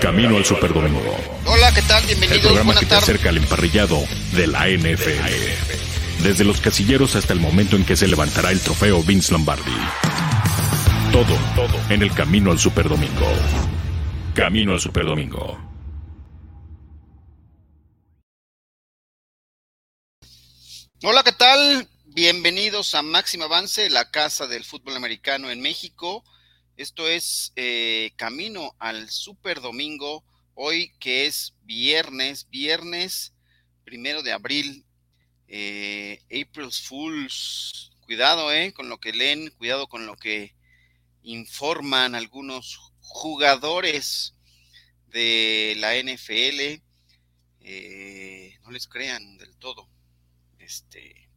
Camino al Superdomingo. Hola, ¿qué tal? El Bienvenidos. programa Buenas que te acerca al emparrillado de la NFL. Desde los casilleros hasta el momento en que se levantará el trofeo Vince Lombardi. Todo, todo en el Camino al Superdomingo. Camino al Superdomingo. Hola, ¿qué tal? Bienvenidos a Máximo Avance, la casa del fútbol americano en México. Esto es eh, Camino al Super Domingo, hoy que es viernes, viernes primero de abril, eh, April's Fools. Cuidado, eh, con lo que leen, cuidado con lo que informan algunos jugadores de la NFL. Eh, no les crean del todo. Este,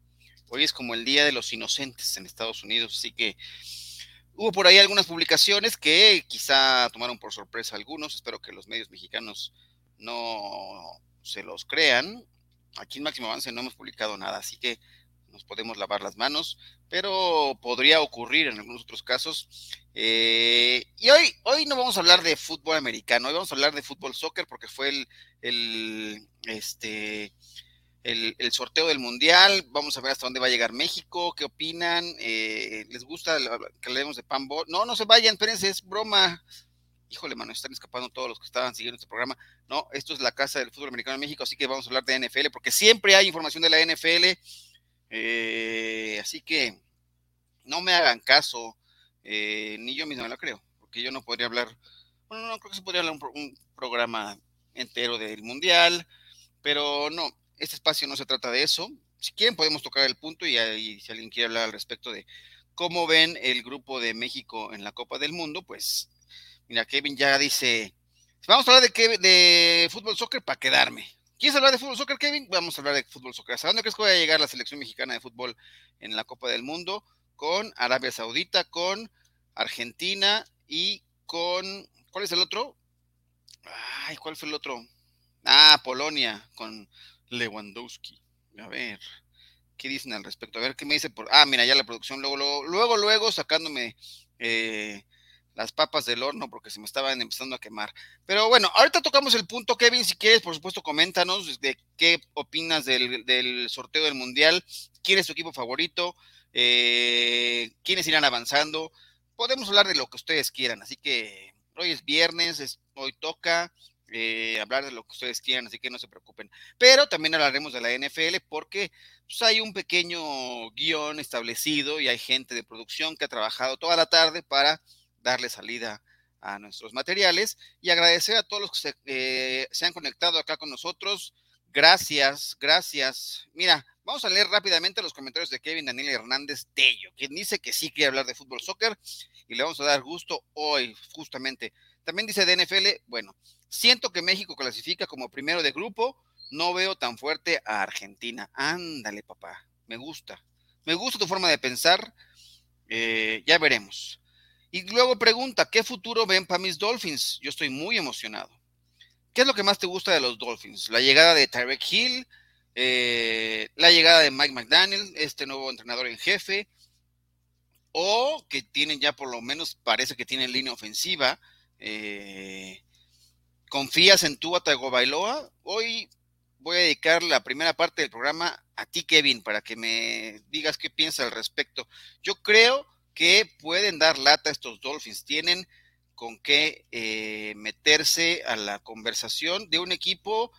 hoy es como el Día de los Inocentes en Estados Unidos, así que hubo por ahí algunas publicaciones que quizá tomaron por sorpresa a algunos. Espero que los medios mexicanos no se los crean. Aquí en Máximo Avance no hemos publicado nada, así que nos podemos lavar las manos, pero podría ocurrir en algunos otros casos. Eh, y hoy, hoy no vamos a hablar de fútbol americano, hoy vamos a hablar de fútbol soccer porque fue el, el este, el, sorteo del mundial. Vamos a ver hasta dónde va a llegar México, qué opinan, eh, les gusta que hablemos de panball. No, no se vayan, espérense, es broma. Híjole, mano, están escapando todos los que estaban siguiendo este programa. No, esto es la casa del fútbol americano en México, así que vamos a hablar de NFL, porque siempre hay información de la NFL. Eh, así que no me hagan caso, eh, ni yo mismo me lo creo, porque yo no podría hablar, bueno, no creo que se podría hablar un programa entero del mundial, pero no, este espacio no se trata de eso. Si quieren podemos tocar el punto y, si alguien quiere hablar al respecto de cómo ven el grupo de México en la Copa del Mundo, pues mira, Kevin ya dice, vamos a hablar de fútbol soccer para quedarme. ¿Quieres hablar de fútbol soccer, Kevin? Vamos a hablar de fútbol soccer. ¿Hasta dónde crees que va a llegar la selección mexicana de fútbol en la Copa del Mundo? Con Arabia Saudita, con Argentina y con... ¿Cuál es el otro? Ay, ¿cuál fue el otro? Ah, Polonia, con Lewandowski. A ver, ¿qué dicen al respecto? A ver, ¿qué me dice por... Ah, mira, ya la producción, luego, luego, luego, luego sacándome eh, las papas del horno porque se me estaban empezando a quemar. Pero bueno, ahorita tocamos el punto, Kevin, si quieres, por supuesto, coméntanos de qué opinas del, del sorteo del Mundial, quién es tu equipo favorito, eh, quiénes irán avanzando. Podemos hablar de lo que ustedes quieran, así que hoy es viernes, es, hoy toca, eh, hablar de lo que ustedes quieran, así que no se preocupen. Pero también hablaremos de la NFL porque pues, hay un pequeño guion establecido y hay gente de producción que ha trabajado toda la tarde para darle salida a nuestros materiales y agradecer a todos los que se, eh, se han conectado acá con nosotros. Gracias, gracias. Mira, vamos a leer rápidamente los comentarios de Kevin Daniel Hernández Tello, quien dice que sí quiere hablar de fútbol soccer y le vamos a dar gusto hoy, justamente. También dice de NFL, bueno, Siento que México clasifica como primero de grupo. No veo tan fuerte a Argentina. Ándale, papá. Me gusta. Me gusta tu forma de pensar. Eh, ya veremos. Y luego pregunta, ¿qué futuro ven para mis Dolphins? Yo estoy muy emocionado. ¿Qué es lo que más te gusta de los Dolphins? La llegada de Tyreek Hill, eh, la llegada de Mike McDaniel, este nuevo entrenador en jefe, o que tienen ya por lo menos, parece que tienen línea ofensiva. Eh, ¿Confías en tu Tagovailoa? Hoy voy a dedicar la primera parte del programa a ti, Kevin, para que me digas qué piensas al respecto. Yo creo que pueden dar lata estos Dolphins. Tienen con qué eh, meterse a la conversación de un equipo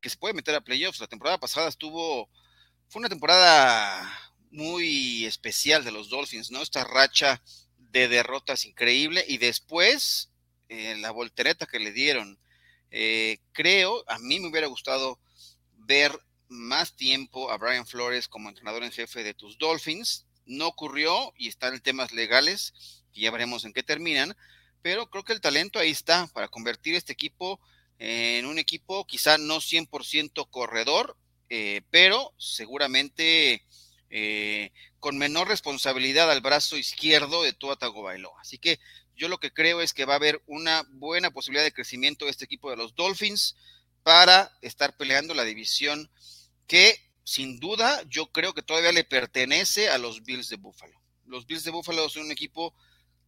que se puede meter a playoffs. La temporada pasada estuvo, fue una temporada muy especial de los Dolphins, ¿no? Esta racha de derrotas increíble y después eh, la voltereta que le dieron. Eh, creo, a mí me hubiera gustado ver más tiempo a Brian Flores como entrenador en jefe de tus Dolphins. No ocurrió y están en temas legales, y ya veremos en qué terminan, pero creo que el talento ahí está para convertir este equipo en un equipo quizá no 100% corredor, eh, pero seguramente eh, con menor responsabilidad al brazo izquierdo de Tua Tagovailoa. Así que yo lo que creo es que va a haber una buena posibilidad de crecimiento de este equipo de los Dolphins para estar peleando la división que sin duda yo creo que todavía le pertenece a los Bills de Buffalo. Los Bills de Buffalo son un equipo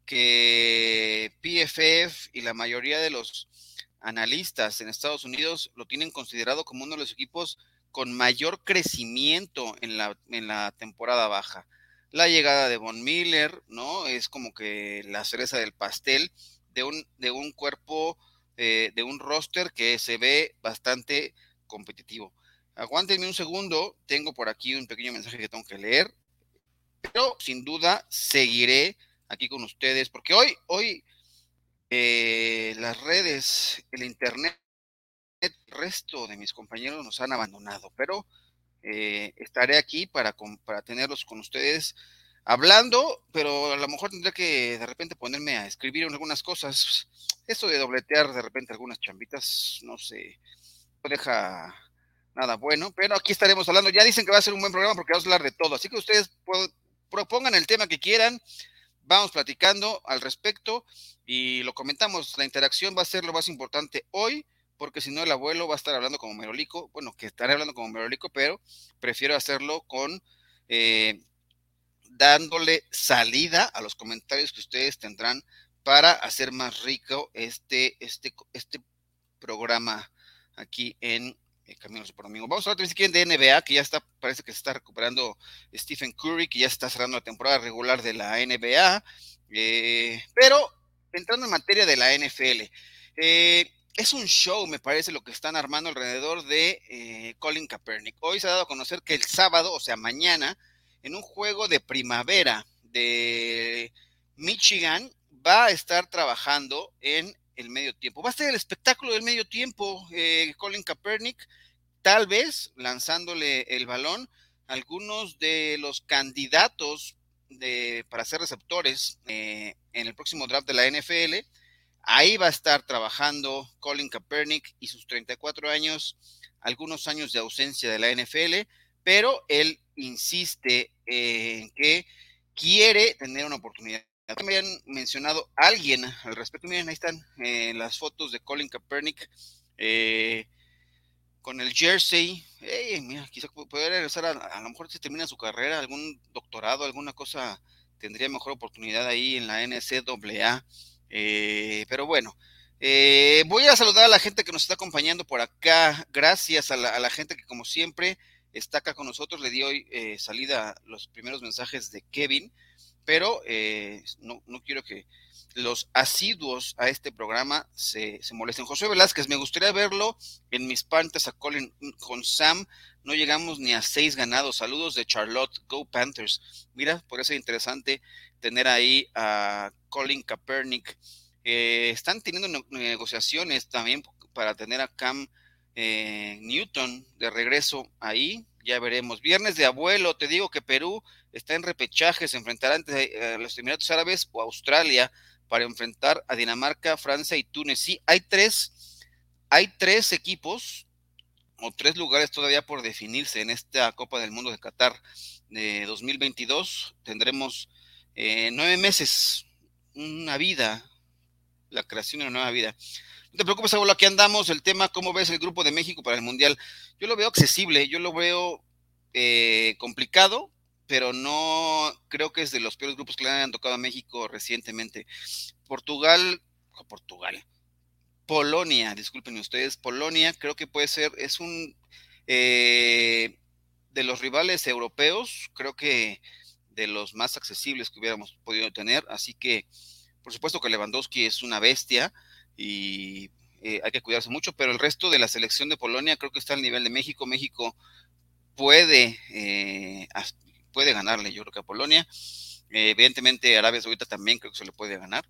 que PFF y la mayoría de los analistas en Estados Unidos lo tienen considerado como uno de los equipos con mayor crecimiento en la, en la temporada baja. La llegada de Von Miller, ¿no? Es como que la cereza del pastel de un, de un cuerpo, eh, de un roster que se ve bastante competitivo. Aguántenme un segundo, tengo por aquí un pequeño mensaje que tengo que leer, pero sin duda seguiré aquí con ustedes, porque hoy, hoy eh, las redes, el internet, el resto de mis compañeros nos han abandonado, pero eh, estaré aquí para, para tenerlos con ustedes hablando, pero a lo mejor tendré que de repente ponerme a escribir algunas cosas. Esto de dobletear de repente algunas chambitas, no sé, no deja nada bueno, pero aquí estaremos hablando. Ya dicen que va a ser un buen programa porque vamos a hablar de todo, así que ustedes propongan el tema que quieran, vamos platicando al respecto y lo comentamos. La interacción va a ser lo más importante hoy, porque si no el abuelo va a estar hablando como merolico, bueno, que estaré hablando como merolico, pero prefiero hacerlo con eh, dándole salida a los comentarios que ustedes tendrán para hacer más rico este, este, este programa aquí en eh, Camino Super Domingo. Vamos a hablar si quieren de NBA, que ya está, parece que se está recuperando Stephen Curry, que ya está cerrando la temporada regular de la NBA. Eh, pero entrando en materia de la NFL, eh, es un show, me parece, lo que están armando alrededor de Colin Kaepernick. Hoy se ha dado a conocer que el sábado, o sea, mañana, en un juego de primavera de Michigan, va a estar trabajando en el medio tiempo. Va a ser el espectáculo del medio tiempo, eh, Colin Kaepernick, tal vez lanzándole el balón algunos de los candidatos de, para ser receptores eh, en el próximo draft de la NFL. Ahí va a estar trabajando Colin Kaepernick y sus 34 años, algunos años de ausencia de la NFL, pero él insiste en que quiere tener una oportunidad me habían mencionado alguien al respecto. Miren, ahí están eh, las fotos de Colin Kaepernick eh, con el jersey. mira, quizá puede regresar a, lo mejor si termina su carrera, algún doctorado, alguna cosa, tendría mejor oportunidad ahí en la NCAA. Eh, pero bueno, voy a saludar a la gente que nos está acompañando por acá. Gracias a la, gente que, como siempre, está acá con nosotros. Le di hoy salida los primeros mensajes de Kevin pero eh, no, no, quiero que los asiduos a este programa se, se, molesten. José Velázquez, me gustaría verlo en mis pantas a Colin con Sam. No llegamos ni a seis ganados. Saludos de Charlotte, Go Panthers. Mira, por ser interesante tener ahí a Colin Kaepernick. Eh, están teniendo negociaciones también para tener a Cam eh, Newton de regreso ahí ya veremos. Viernes de abuelo, te digo que Perú está en repechaje, se enfrentará ante eh, los Emiratos Árabes o Australia para enfrentar a Dinamarca, Francia y Túnez. Sí, hay tres, hay tres equipos o tres lugares todavía por definirse en esta Copa del Mundo de Qatar de 2022. Tendremos eh, nueve meses, una vida, la creación de una nueva vida. No te preocupes, abuelo, aquí andamos. El tema, ¿cómo ves el grupo de México para el Mundial? Yo lo veo accesible, yo lo veo eh, complicado, pero no creo que es de los peores grupos que le han tocado a México recientemente. Portugal, Portugal, Polonia, disculpen ustedes, Polonia creo que puede ser, es un eh, de los rivales europeos, creo que de los más accesibles que hubiéramos podido tener, así que por supuesto que Lewandowski es una bestia, y eh, hay que cuidarse mucho, pero el resto de la selección de Polonia creo que está al nivel de México. México puede, eh, puede ganarle, yo creo que a Polonia. Eh, evidentemente Arabia Saudita también creo que se le puede ganar,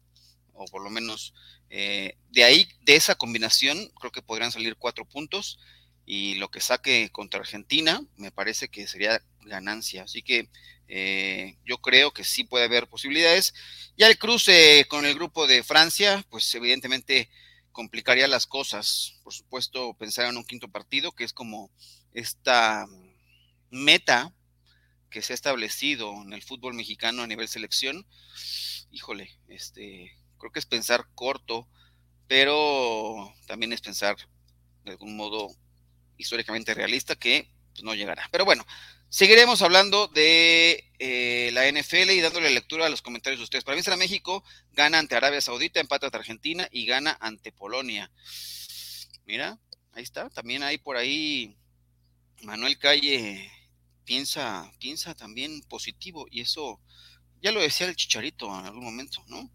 o por lo menos de ahí, de esa combinación, creo que podrían salir cuatro puntos y lo que saque contra Argentina me parece que sería ganancia. Así que eh, yo creo que sí puede haber posibilidades. Ya el cruce con el grupo de Francia, pues evidentemente complicaría las cosas. Por supuesto, pensar en un quinto partido, que es como esta meta que se ha establecido en el fútbol mexicano a nivel selección. Híjole, este, creo que es pensar corto, pero también es pensar de algún modo históricamente realista que pues, no llegará. Pero bueno, Seguiremos hablando de eh, la NFL y dándole lectura a los comentarios de ustedes. Para mí será México, gana ante Arabia Saudita, empata ante Argentina y gana ante Polonia. Mira, ahí está. También hay por ahí Manuel Calle piensa, piensa también positivo y eso ya lo decía el chicharito en algún momento, ¿no?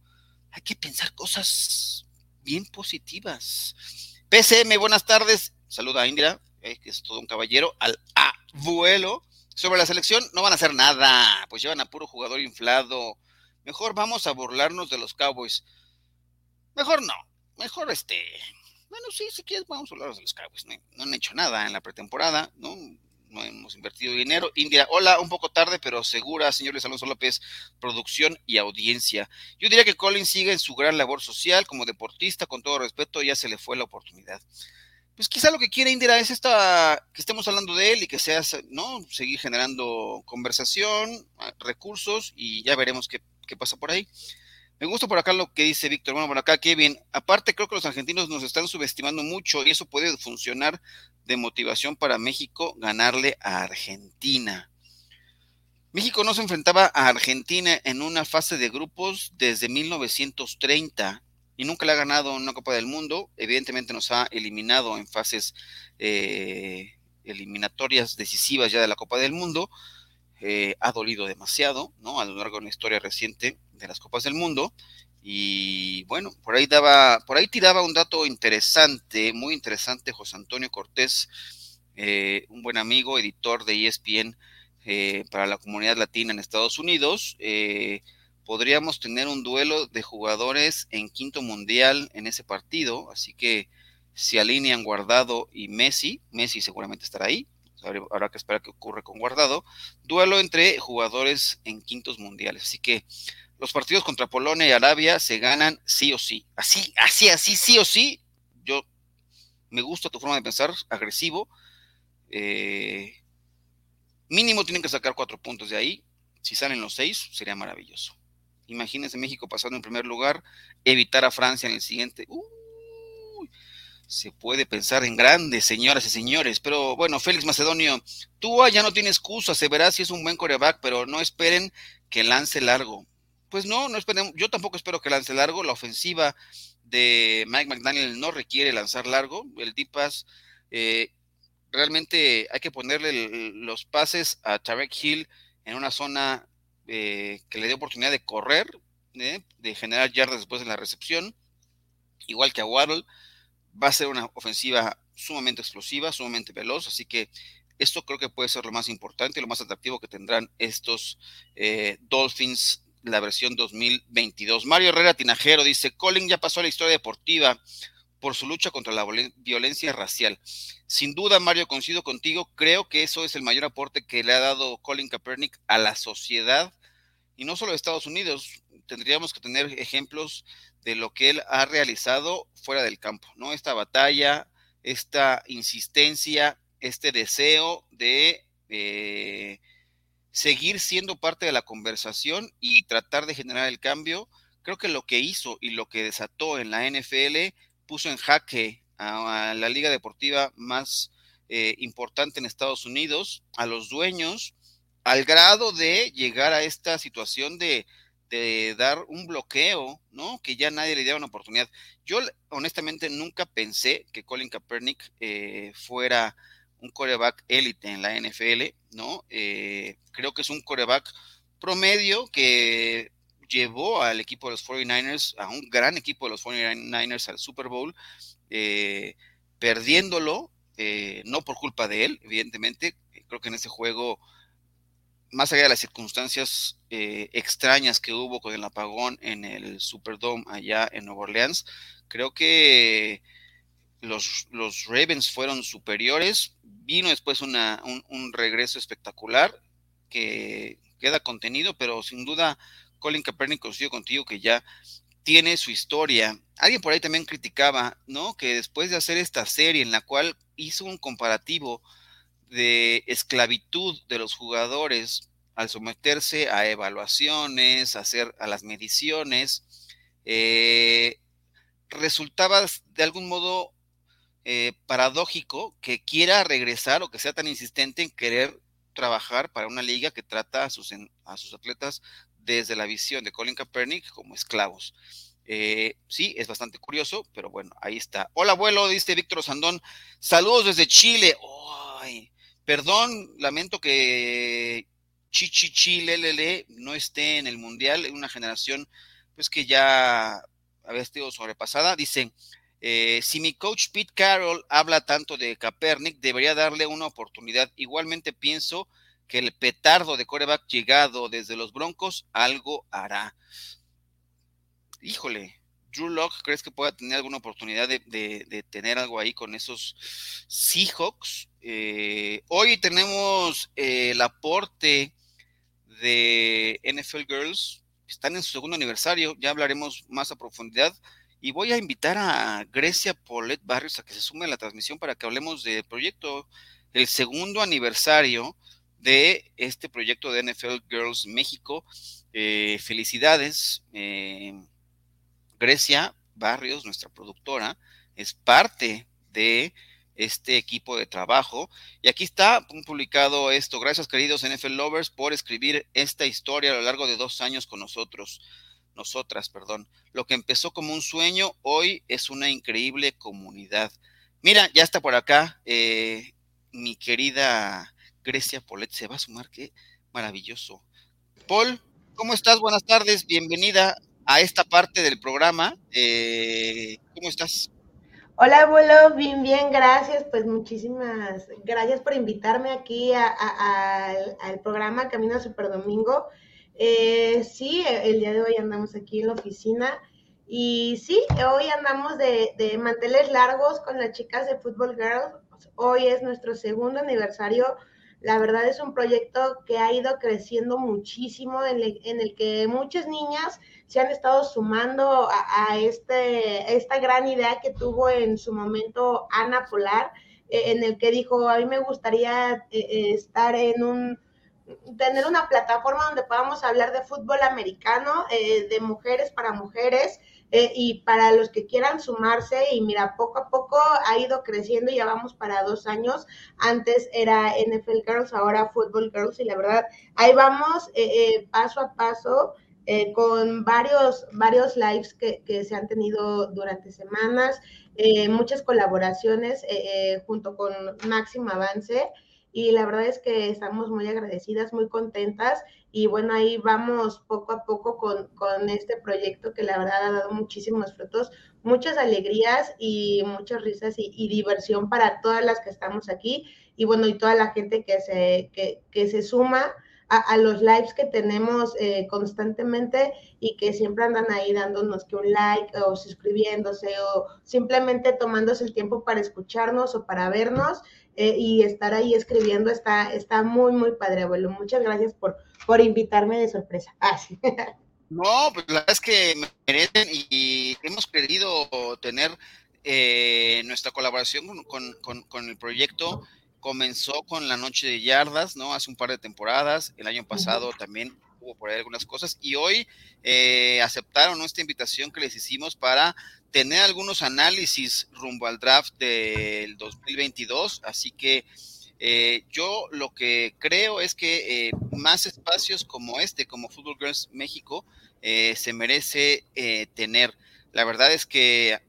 Hay que pensar cosas bien positivas. PCM, buenas tardes. Saluda a Indira, eh, que es todo un caballero, al abuelo. Sobre la selección no van a hacer nada, pues llevan a puro jugador inflado. Mejor vamos a burlarnos de los Cowboys. Mejor no, mejor este. Bueno, sí, si quieres, vamos a hablar de los Cowboys. No, han hecho nada en la pretemporada, ¿no? No hemos invertido dinero. India, hola, un poco tarde, pero segura, señor Luis Alonso López, producción y audiencia. Yo diría que Colin sigue en su gran labor social como deportista, con todo respeto, ya se le fue la oportunidad. Pues quizá lo que quiere Indira es esta, que estemos hablando de él y que sea, ¿no? Seguir generando conversación, recursos y ya veremos qué, qué pasa por ahí. Me gusta por acá lo que dice Víctor. Bueno, por acá, Kevin. Aparte, creo que los argentinos nos están subestimando mucho y eso puede funcionar de motivación para México ganarle a Argentina. México no se enfrentaba a Argentina en una fase de grupos desde 1930 y nunca le ha ganado una Copa del Mundo. Evidentemente nos ha eliminado en fases eh, eliminatorias decisivas ya de la Copa del Mundo. Eh, ha dolido demasiado, ¿no? A lo largo de la historia reciente de las Copas del Mundo. Y bueno, por ahí daba, por ahí tiraba un dato interesante, muy interesante, José Antonio Cortés, eh, un buen amigo, editor de ESPN eh, para la comunidad latina en Estados Unidos. podríamos tener un duelo de jugadores en quinto mundial en ese partido, así que si alinean Guardado y Messi, Messi seguramente estará ahí, habrá que esperar qué ocurre con Guardado, duelo entre jugadores en quintos mundiales. Así que los partidos contra Polonia y Arabia se ganan sí o sí. Así, así, así, sí o sí. Yo me gusta tu forma de pensar, agresivo. Eh, mínimo tienen que sacar cuatro puntos de ahí. Si salen los seis, sería maravilloso. Imagínense México pasando en primer lugar, evitar a Francia en el siguiente. Uh, se puede pensar en grandes, señoras y señores. Pero bueno, Félix Macedonio, tú ya no tiene excusa, se verá si es un buen coreback, pero no esperen que lance largo. Pues no, no esperen, yo tampoco espero que lance largo. La ofensiva de Mike McDaniel no requiere lanzar largo. El deep pass, eh, realmente hay que ponerle los pases a Tarek Hill en una zona eh, que le dé oportunidad de correr, eh, de generar yardas después de la recepción, igual que a Waddle va a ser una ofensiva sumamente explosiva, sumamente veloz, así que esto creo que puede ser lo más importante, lo más atractivo que tendrán estos eh, Dolphins, la versión 2022. Mario Herrera Tinajero dice, Colin ya pasó a la historia deportiva por su lucha contra la violencia racial. Sin duda, Mario, coincido contigo, creo que eso es el mayor aporte que le ha dado Colin Kaepernick a la sociedad, y no solo de Estados Unidos, tendríamos que tener ejemplos de lo que él ha realizado fuera del campo, ¿no? Esta batalla, esta insistencia, este deseo de eh, seguir siendo parte de la conversación y tratar de generar el cambio. Creo que lo que hizo y lo que desató en la NFL puso en jaque a, la liga deportiva más eh, importante en Estados Unidos, a los dueños, al grado de llegar a esta situación de de dar un bloqueo, ¿no? Que ya nadie le diera una oportunidad. Yo honestamente nunca pensé que Colin Kaepernick eh, fuera un coreback élite en la NFL, ¿no? Eh, creo que es un coreback promedio que llevó al equipo de los 49ers, a un gran equipo de los 49ers al Super Bowl, eh, perdiéndolo, no por culpa de él, evidentemente, creo que en ese juego más allá de las circunstancias eh, extrañas que hubo con el apagón en el Superdome allá en Nueva Orleans, creo que los, Ravens fueron superiores. Vino después una, un, regreso espectacular que queda contenido, pero sin duda Colin Kaepernick coincido contigo que ya tiene su historia. Alguien por ahí también criticaba, ¿no? Que después de hacer esta serie en la cual hizo un comparativo de esclavitud de los jugadores al someterse a evaluaciones, a hacer a las mediciones, eh, resultaba de algún modo eh, paradójico que quiera regresar o que sea tan insistente en querer trabajar para una liga que trata a sus, a sus atletas desde la visión de Colin Kaepernick como esclavos. Eh, sí, es bastante curioso, pero bueno, ahí está. Hola, abuelo, dice Víctor Sandón. Saludos desde Chile. Ay, perdón, lamento que Chichichi Lelele no esté en el Mundial, una generación pues que ya había sido sobrepasada. Dice, eh, si mi coach Pete Carroll habla tanto de Kaepernick, debería darle una oportunidad. Igualmente pienso que el petardo de coreback llegado desde los Broncos algo hará. Híjole, Drew Locke, ¿crees que pueda tener alguna oportunidad de, tener algo ahí con esos Seahawks? Eh, hoy tenemos eh, el aporte de NFL Girls, están en su segundo aniversario, ya hablaremos más a profundidad. Y voy a invitar a Grecia Polet Barrios a que se sume a la transmisión para que hablemos del proyecto, el segundo aniversario de este proyecto de NFL Girls México. Eh, felicidades. Grecia Barrios, nuestra productora, es parte de este equipo de trabajo. Y aquí está publicado esto. Gracias, queridos NFL Lovers, por escribir esta historia a lo largo de dos años con nosotros. Nosotras, perdón. Lo que empezó como un sueño, hoy es una increíble comunidad. Mira, ya está por acá eh, mi querida Grecia Polet. Se va a sumar, qué maravilloso. Paul, ¿cómo estás? Buenas tardes, bienvenida a esta parte del programa. Eh, ¿Cómo estás? Hola, abuelo, bien, bien, gracias. Pues muchísimas gracias por invitarme aquí al programa Camino a Super Domingo. Eh, sí, el día de hoy andamos aquí en la oficina y sí, hoy andamos de, de manteles largos con las chicas de Football Girls. Hoy es nuestro segundo aniversario la verdad es un proyecto que ha ido creciendo muchísimo, en el, que muchas niñas se han estado sumando a, este, esta gran idea que tuvo en su momento Ana Polar, eh, en el que dijo, a mí me gustaría eh, eh, estar en un tener una plataforma donde podamos hablar de fútbol americano, de mujeres para mujeres, eh, y para los que quieran sumarse, y mira, poco a poco ha ido creciendo, ya vamos para dos años. Antes era NFL Girls, ahora Football Girls, y la verdad, ahí vamos eh, eh, paso a paso. con varios, varios lives que, que, se han tenido durante semanas, muchas colaboraciones junto con Máximo Avance y la verdad es que estamos muy agradecidas, muy contentas y bueno, ahí vamos poco a poco con, con, este proyecto que la verdad ha dado muchísimos frutos, muchas alegrías y muchas risas y, diversión para todas las que estamos aquí y bueno, y toda la gente que se, que, que se suma a, los lives que tenemos eh, constantemente y que siempre andan ahí dándonos que un like o suscribiéndose o simplemente tomándose el tiempo para escucharnos o para vernos eh, y estar ahí escribiendo está, está muy, muy padre, abuelo. Muchas gracias por, por invitarme de sorpresa. Ah, No, pues la verdad es que merecen y hemos querido tener eh, nuestra colaboración con, con, con, el proyecto comenzó con la noche de yardas, ¿no? Hace un par de temporadas, el año pasado también hubo por ahí algunas cosas y hoy eh, aceptaron nuestra invitación que les hicimos para tener algunos análisis rumbo al draft del 2022, así que eh, yo lo que creo es que eh, más espacios como este, como Football Girls México, se merece tener. La verdad es que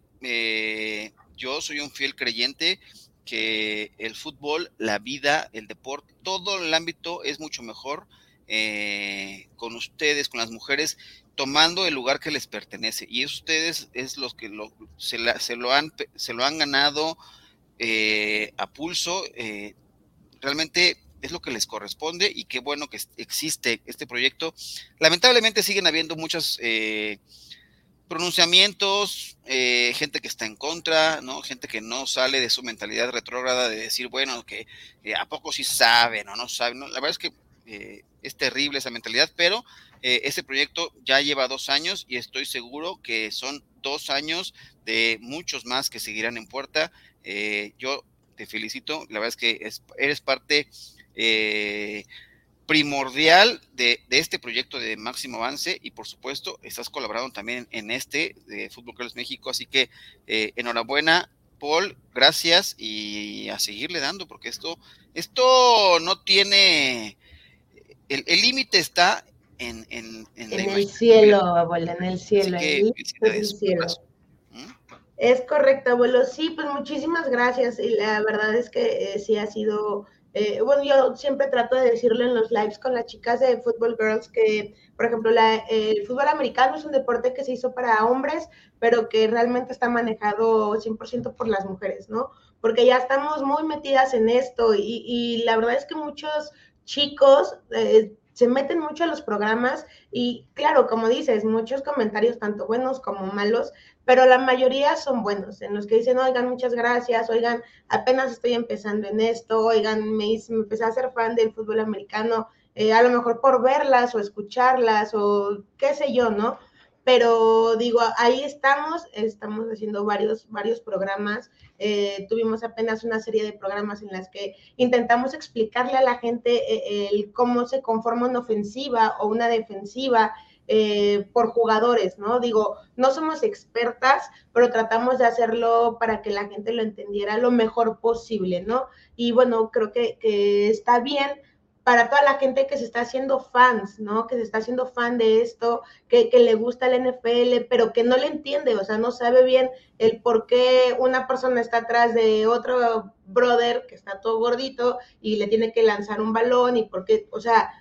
yo soy un fiel creyente que el fútbol, la vida, el deporte, todo el ámbito es mucho mejor eh, con ustedes, con las mujeres, tomando el lugar que les pertenece. Y ustedes es los que se, lo, han, se lo han ganado eh, a pulso. Eh, realmente es lo que les corresponde y qué bueno que existe este proyecto. Lamentablemente siguen habiendo pronunciamientos, eh, gente que está en contra, ¿no? Gente que no sale de su mentalidad retrógrada de decir, bueno, que a poco sí saben o no saben. La verdad es que eh, es terrible esa mentalidad, pero ese proyecto ya lleva dos años y estoy seguro que son dos años de muchos más que seguirán en puerta. yo te felicito, la verdad es que eres parte primordial de, este proyecto de máximo avance y por supuesto estás colaborando también en este de Fútbol Club México, así que eh, enhorabuena Paul, gracias y a seguirle dando porque esto, esto no tiene, el límite está en, en, en, el cielo, abuela, en el cielo. el cielo. ¿Mm? Es correcto, abuelo. Sí, pues muchísimas gracias. Y la verdad es que eh, sí ha sido eh, bueno, yo siempre trato de decirlo en los lives con las chicas de Football Girls que, por ejemplo, el fútbol americano es un deporte que se hizo para hombres, pero que realmente está manejado 100% por las mujeres, ¿no? Porque ya estamos muy metidas en esto y, la verdad es que muchos chicos eh, se meten mucho a los programas y claro, como dices, muchos comentarios, tanto buenos como malos, pero la mayoría son buenos, en los que dicen, oigan, muchas gracias, oigan, apenas estoy empezando en esto, oigan, me, me empecé a ser fan del fútbol americano, eh, a lo mejor por verlas o escucharlas o qué sé yo, ¿no? Pero digo, ahí estamos, estamos haciendo varios, varios programas. Eh, tuvimos apenas una serie de programas en las que intentamos explicarle a la gente eh, el cómo se conforma una ofensiva o una defensiva, eh, por jugadores, ¿no? Digo, no somos expertas, pero tratamos de hacerlo para que la gente lo entendiera lo mejor posible, ¿no? Y bueno, creo que, que está bien para toda la gente que se está haciendo fans, ¿no? Que se está haciendo fan de esto, que, que, le gusta el NFL, pero que no le entiende, o sea, no sabe bien el por qué una persona está atrás de otro brother que está todo gordito y le tiene que lanzar un balón y por qué, o sea,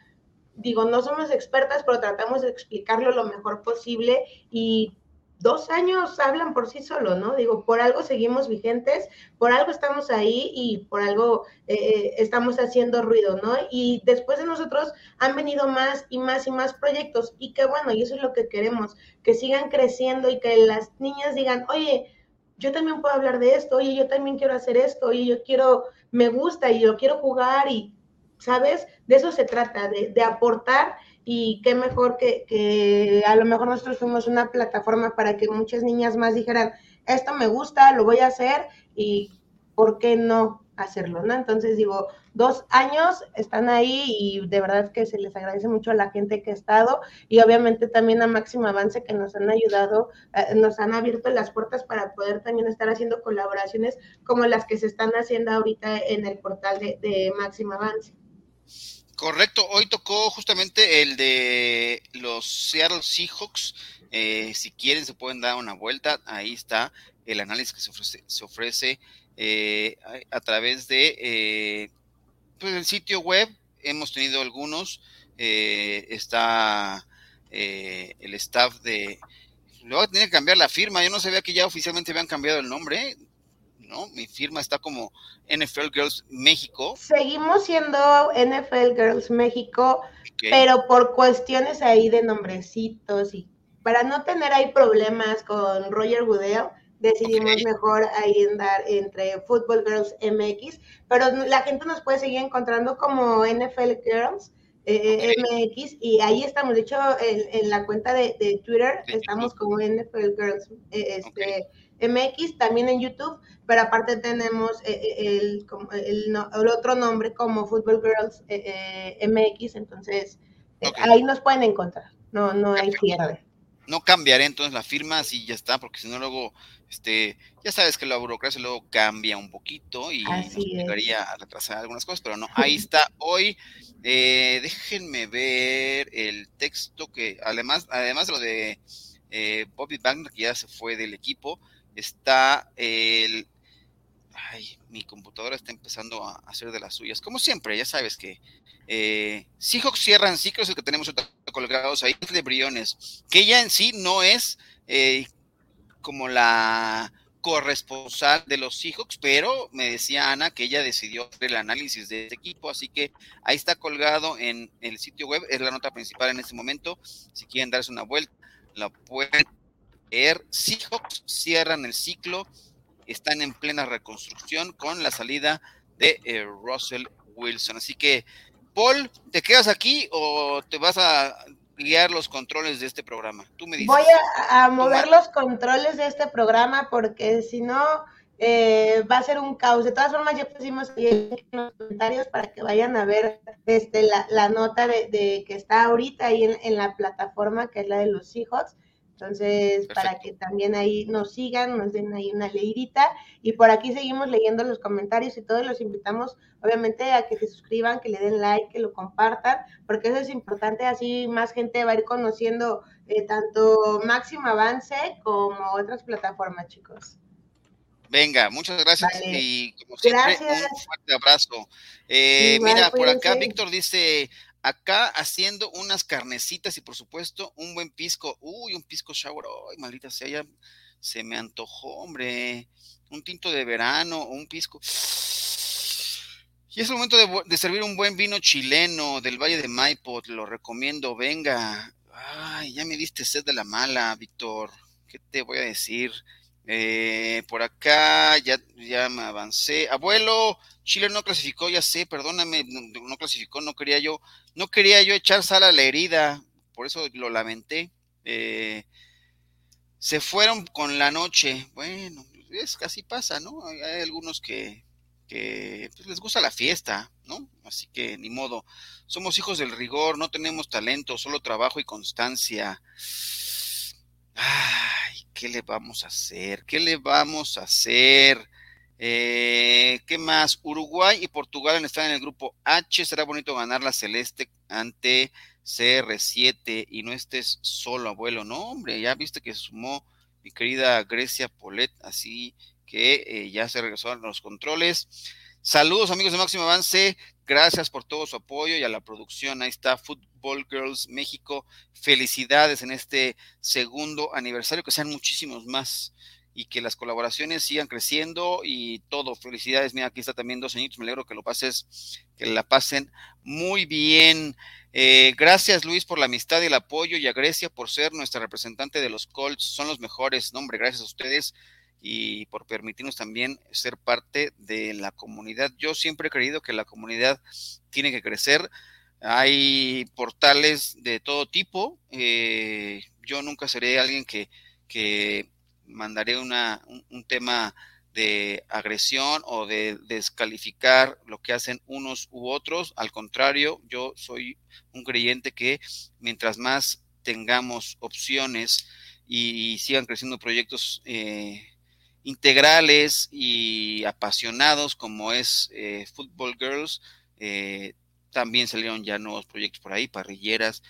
digo, no somos expertas, pero tratamos de explicarlo lo mejor posible y dos años hablan por sí solo, ¿no? Digo, por algo seguimos vigentes, por algo estamos ahí y por algo eh, eh, estamos haciendo ruido, ¿no? Y después de nosotros han venido más y más y más proyectos y qué bueno, y eso es lo que queremos, que sigan creciendo y que las niñas digan, oye, yo también puedo hablar de esto, oye, yo también quiero hacer esto, oye, yo quiero, me gusta y yo quiero jugar y ¿sabes? De eso se trata, de, aportar y qué mejor que, que, a lo mejor nosotros fuimos una plataforma para que muchas niñas más dijeran, esto me gusta, lo voy a hacer y ¿por qué no hacerlo? ¿no? Entonces digo, dos años están ahí y de verdad que se les agradece mucho a la gente que ha estado y obviamente también a Máximo Avance que nos han ayudado, eh, nos han abierto las puertas para poder también estar haciendo colaboraciones como las que se están haciendo ahorita en el portal de, de Máximo Avance. Correcto, hoy tocó justamente el de los Seattle Seahawks. Eh, si quieren, se pueden dar una vuelta. Ahí está el análisis que se ofrece, se ofrece eh, a, través de eh, pues el sitio web. Hemos tenido algunos. está el staff de. Luego tiene que cambiar la firma. Yo no sabía que ya oficialmente habían cambiado el nombre. ¿No? Mi firma está como NFL Girls México. Seguimos siendo NFL Girls México, pero por cuestiones ahí de nombrecitos y para no tener ahí problemas con Roger Goodell, decidimos mejor ahí andar entre Football Girls MX, pero la gente nos puede seguir encontrando como NFL Girls. Eh, MX y ahí estamos, de hecho en, la cuenta de, Twitter estamos como NFL Girls eh, este, MX, también en YouTube, pero aparte tenemos eh, eh, el, el, otro nombre como Football Girls eh, MX, entonces ahí nos pueden encontrar, no, no hay pierde. No cambiaré entonces la firma, así ya está, porque si no luego, este, ya sabes que la burocracia luego cambia un poquito y nos llegaría a retrasar algunas cosas, pero no, ahí está hoy. déjenme ver el texto que, además, además de lo de Bobby Wagner, que ya se fue del equipo, está el... Ay, mi computadora está empezando a hacer de las suyas. Como siempre, ya sabes que eh, Seahawks cierran ciclos, el que tenemos colgados ahí, de Briones, que ella en sí no es eh, como la corresponsal de los Seahawks, pero me decía Ana que ella decidió hacer el análisis de este equipo, así que ahí está colgado en el sitio web, es la nota principal en este momento, si quieren darse una vuelta, la pueden Air Seahawks cierran el ciclo, están en plena reconstrucción con la salida de eh, Russell Wilson. Así que, Paul, ¿te quedas aquí o te vas a guiar los controles de este programa? Tú me dices. Voy a, mover los controles de este programa porque si no eh, va a ser un caos. De todas formas, ya pusimos en los comentarios para que vayan a ver este, la, nota de, que está ahorita ahí en, en, la plataforma que es la de los Seahawks Entonces, para que también ahí nos sigan, nos den ahí una leidita. Y por aquí seguimos leyendo los comentarios y todos los invitamos, obviamente, a que se suscriban, que le den like, que lo compartan, porque eso es importante, así más gente va a ir conociendo eh, tanto Máximo Avance como otras plataformas, chicos. Venga, muchas gracias y como siempre, un fuerte abrazo. Eh, mira, por acá Víctor dice, acá haciendo unas carnecitas y por supuesto un buen pisco. Uy, un pisco shower. Ay, maldita sea, ya se me antojó, hombre. Un tinto de verano, un pisco. Y es el momento de, servir un buen vino chileno del Valle de Maipo, te lo recomiendo, venga. Ay, ya me diste sed de la mala, Víctor. ¿Qué te voy a decir? Eh, por acá ya, ya me avancé. Abuelo, Chile no clasificó, ya sé, perdóname, no, clasificó, no quería yo, no quería yo echar sal a la herida, por eso lo lamenté. Eh, se fueron con la noche. Bueno, es casi pasa, ¿no? Hay, algunos que, que pues, les gusta la fiesta, ¿no? Así que ni modo. Somos hijos del rigor, no tenemos talento, solo trabajo y constancia. Ay, ¿qué le vamos a hacer? ¿Qué le vamos a hacer? Eh, ¿Qué más? Uruguay y Portugal están en el grupo H. Será bonito ganar la celeste ante CR7 y no estés solo, abuelo. No, hombre, ya viste que sumó mi querida Grecia Polet, así que eh, ya se regresó a los controles. Saludos amigos de Máximo Avance, gracias por todo su apoyo y a la producción. Ahí está Football Girls México. Felicidades en este segundo aniversario, que sean muchísimos más y que las colaboraciones sigan creciendo y todo. Felicidades, mira, aquí está también dos añitos, me alegro que lo pases, que la pasen muy bien. Eh, gracias Luis por la amistad y el apoyo y a Grecia por ser nuestra representante de los Colts, son los mejores, nombre, gracias a ustedes y por permitirnos también ser parte de la comunidad. Yo siempre he creído que la comunidad tiene que crecer. Hay portales de todo tipo. Eh, yo nunca seré alguien que mandaré una, un, tema de agresión o de descalificar lo que hacen unos u otros. Al contrario, yo soy un creyente que mientras más tengamos opciones y, sigan creciendo proyectos eh, integrales y apasionados como es eh, Football Girls, eh, también salieron ya nuevos proyectos por ahí, parrilleras.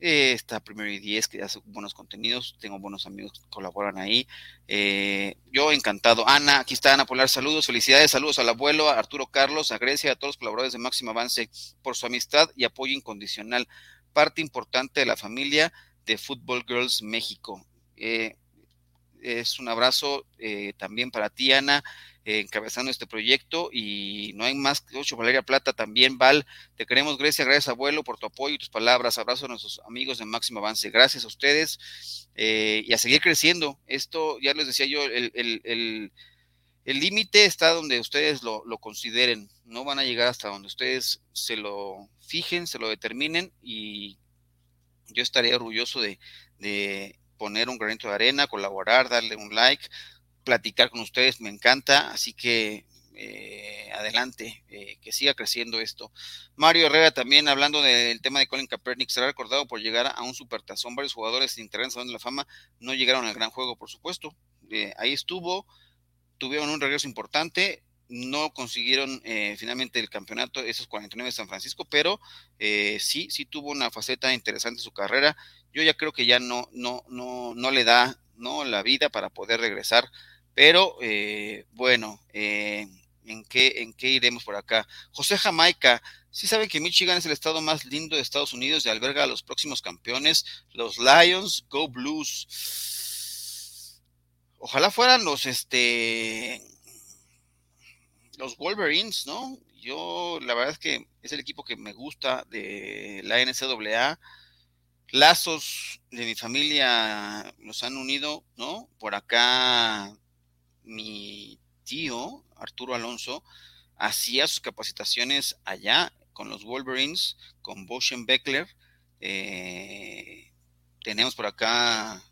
Eh, está Primero y Diez, que hace buenos contenidos. Tengo buenos amigos que colaboran ahí. Eh, yo encantado. Ana, aquí está Ana Polar. Saludos, felicidades. Saludos al abuelo, a Arturo Carlos, a Grecia, a todos los colaboradores de Máximo Avance por su amistad y apoyo incondicional. Parte importante de la familia de Football Girls México. Eh, es un abrazo también para ti, Ana encabezando este proyecto y no hay más que ocho. Valeria Plata también, Val, te queremos Grecia, gracias abuelo por tu apoyo y tus palabras, abrazo a nuestros amigos de Máximo Avance, gracias a ustedes eh, y a seguir creciendo. Esto, ya les decía yo, el límite está donde ustedes lo, consideren, no van a llegar hasta donde ustedes se lo fijen, se lo determinen y yo estaré orgulloso de, de poner un granito de arena, colaborar, darle un like, platicar con ustedes, me encanta, así que eh, adelante, eh, que siga creciendo esto. Mario Herrera también hablando del tema de Colin Kaepernick, será recordado por llegar a un supertazón. Varios jugadores integrantes de la fama no llegaron al gran juego, por supuesto. Eh, ahí estuvo, tuvieron un regreso importante, no consiguieron finalmente el campeonato, esos 49 de San Francisco, pero sí, sí tuvo una faceta interesante su carrera. Yo ya creo que ya no, no, no, no le da ¿no? la vida para poder regresar pero eh, bueno, eh, ¿en, qué, ¿en qué iremos por acá? José Jamaica, sí saben que Michigan es el estado más lindo de Estados Unidos y alberga a los próximos campeones, los Lions, Go Blues. Ojalá fueran los, este, los Wolverines, ¿no? Yo, la verdad es que es el equipo que me gusta de la NCAA. Lazos de mi familia los han unido, ¿no? Por acá mi tío, Arturo Alonso, hacía sus capacitaciones allá con los Wolverines, con Boschen Beckler. Eh, tenemos por acá,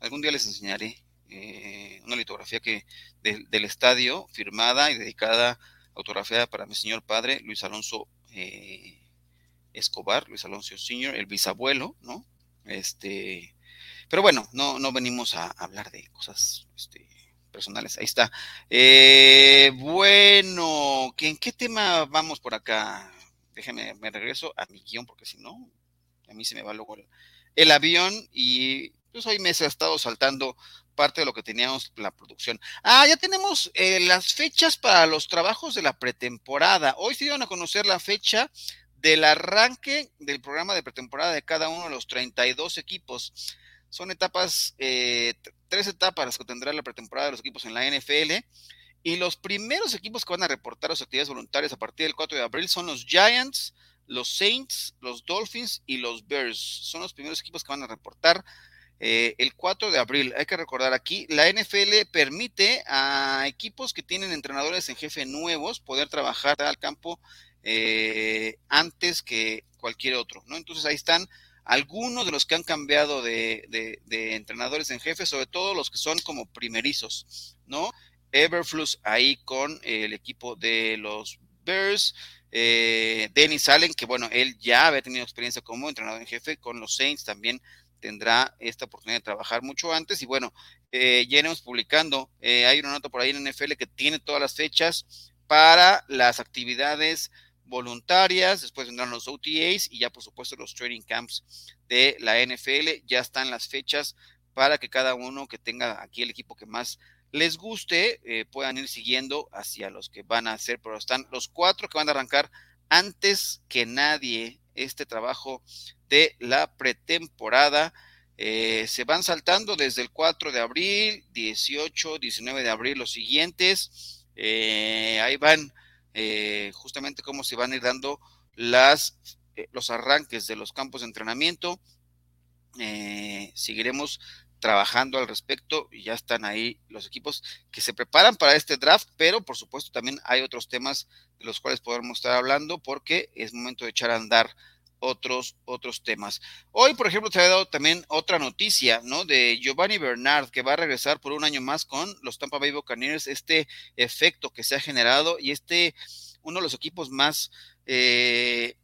algún día les enseñaré eh, una litografía que del estadio firmada y dedicada, autografiada para mi señor padre, Luis Alonso eh, Escobar, Luis Alonso Senior, el bisabuelo, ¿no? Este, Pero bueno, no, no venimos a hablar de cosas este, personales. Ahí está. Eh, bueno, ¿en qué tema vamos por acá? Déjenme, me regreso a mi guion porque si no, a mí se me va luego el, avión y pues hoy me ha estado saltando parte de lo que teníamos la producción. Ah, ya tenemos eh, las fechas para los trabajos de la pretemporada. Hoy se dieron a conocer la fecha del arranque del programa de pretemporada de cada uno de los 32 equipos. Son etapas, eh, tres etapas que tendrá la pretemporada de los equipos en la NFL. Y los primeros equipos que van a reportar sus actividades voluntarias a partir del 4 de abril son los Giants, los Saints, los Dolphins y los Bears. Son los primeros equipos que van a reportar eh, el 4 de abril. Hay que recordar aquí, la NFL permite a equipos que tienen entrenadores en jefe nuevos poder trabajar al campo eh, antes que cualquier otro, ¿no? Entonces ahí están algunos de los que han cambiado de, entrenadores en jefe, sobre todo los que son como primerizos, ¿no? Everflux ahí con el equipo de los Bears, eh, Dennis Allen, que bueno, él ya había tenido experiencia como entrenador en jefe con los Saints, también tendrá esta oportunidad de trabajar mucho antes. Y bueno, eh, ya iremos publicando, eh, hay una nota por ahí en NFL que tiene todas las fechas para las actividades voluntarias, después vendrán los OTAs y ya por supuesto los training camps de la NFL, ya están las fechas para que cada uno que tenga aquí el equipo que más les guste eh, puedan ir siguiendo hacia los que van a hacer, pero están los cuatro que van a arrancar antes que nadie este trabajo de la pretemporada. Eh, se van saltando desde el 4 de abril, 18, 19 de abril los siguientes. Eh, ahí van eh, justamente cómo se van a ir dando las, eh, los arranques de los campos de entrenamiento. Eh, seguiremos trabajando al respecto y ya están ahí los equipos que se preparan para este draft, pero por supuesto también hay otros temas de los cuales podemos estar hablando porque es momento de echar a andar otros, otros temas. Hoy, por ejemplo, te ha dado también otra noticia, ¿no? De Giovanni Bernard, que va a regresar por un año más con los Tampa Bay Buccaneers, este efecto que se ha generado y este, uno de los equipos más, eh,